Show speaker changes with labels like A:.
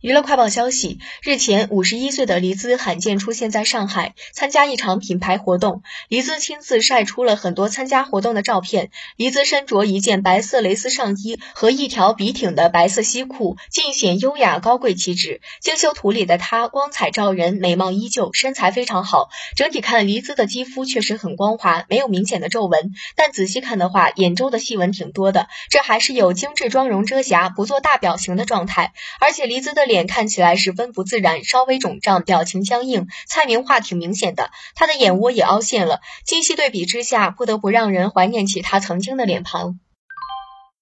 A: 娱乐快报消息：日前，五十一岁的黎姿罕见出现在上海，参加一场品牌活动。黎姿亲自晒出了很多参加活动的照片。黎姿身着一件白色蕾丝上衣和一条笔挺的白色西裤，尽显优雅高贵气质。精修图里的她光彩照人，美貌依旧，身材非常好。整体看，黎姿的肌肤确实很光滑，没有明显的皱纹。但仔细看的话，眼周的细纹挺多的，这还是有精致妆容遮瑕，不做大表情的状态。而且黎姿的。脸看起来十分不自然，稍微肿胀，表情僵硬，蔡明化挺明显的。他的眼窝也凹陷了，精细对比之下，不得不让人怀念起他曾经的脸庞。